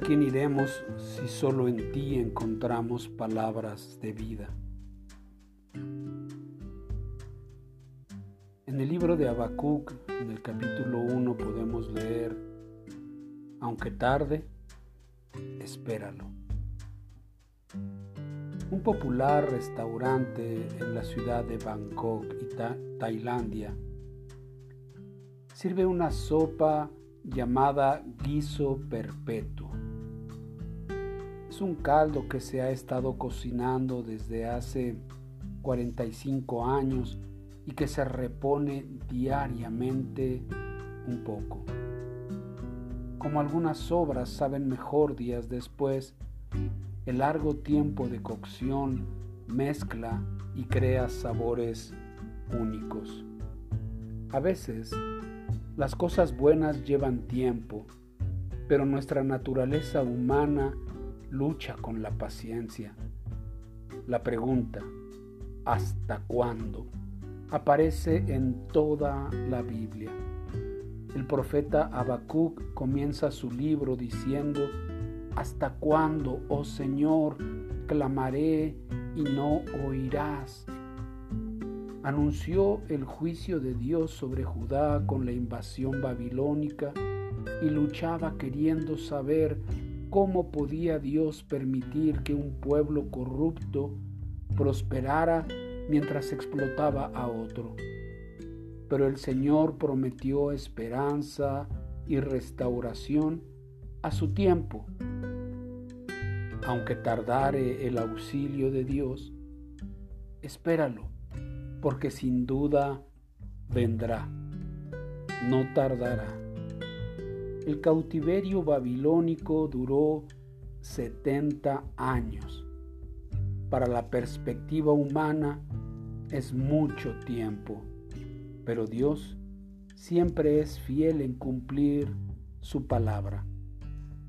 quién iremos si solo en ti encontramos palabras de vida? En el libro de Habacuc, en el capítulo 1, podemos leer, aunque tarde, espéralo. Un popular restaurante en la ciudad de Bangkok, Tailandia, sirve una sopa llamada guiso perpetuo. Es un caldo que se ha estado cocinando desde hace 45 años y que se repone diariamente un poco. Como algunas obras saben mejor días después, el largo tiempo de cocción mezcla y crea sabores únicos. A veces, las cosas buenas llevan tiempo, pero nuestra naturaleza humana lucha con la paciencia. La pregunta, ¿hasta cuándo? aparece en toda la Biblia. El profeta Habacuc comienza su libro diciendo, ¿Hasta cuándo, oh Señor, clamaré y no oirás? Anunció el juicio de Dios sobre Judá con la invasión babilónica y luchaba queriendo saber cómo podía Dios permitir que un pueblo corrupto prosperara mientras explotaba a otro. Pero el Señor prometió esperanza y restauración a su tiempo. Aunque tardare el auxilio de Dios, espéralo, porque sin duda vendrá, no tardará. El cautiverio babilónico duró 70 años. Para la perspectiva humana, es mucho tiempo, pero Dios siempre es fiel en cumplir su palabra.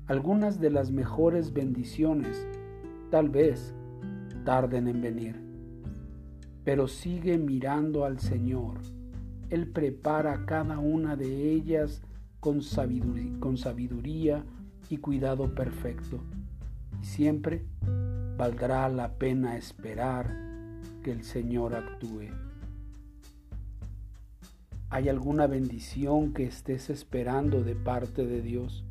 Algunas de las mejores bendiciones tal vez tarden en venir, pero sigue mirando al Señor. Él prepara cada una de ellas con sabiduría, con sabiduría y cuidado perfecto. Y siempre valdrá la pena esperar que el Señor actúe. ¿Hay alguna bendición que estés esperando de parte de Dios?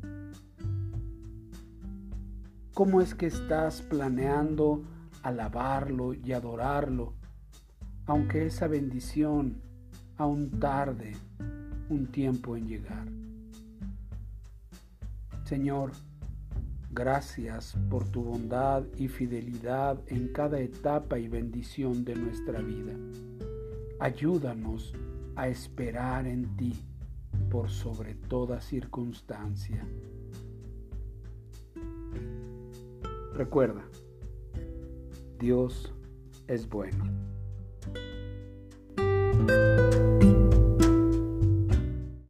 ¿Cómo es que estás planeando alabarlo y adorarlo, aunque esa bendición aún tarde un tiempo en llegar? Señor, Gracias por tu bondad y fidelidad en cada etapa y bendición de nuestra vida. Ayúdanos a esperar en ti por sobre toda circunstancia. Recuerda, Dios es bueno.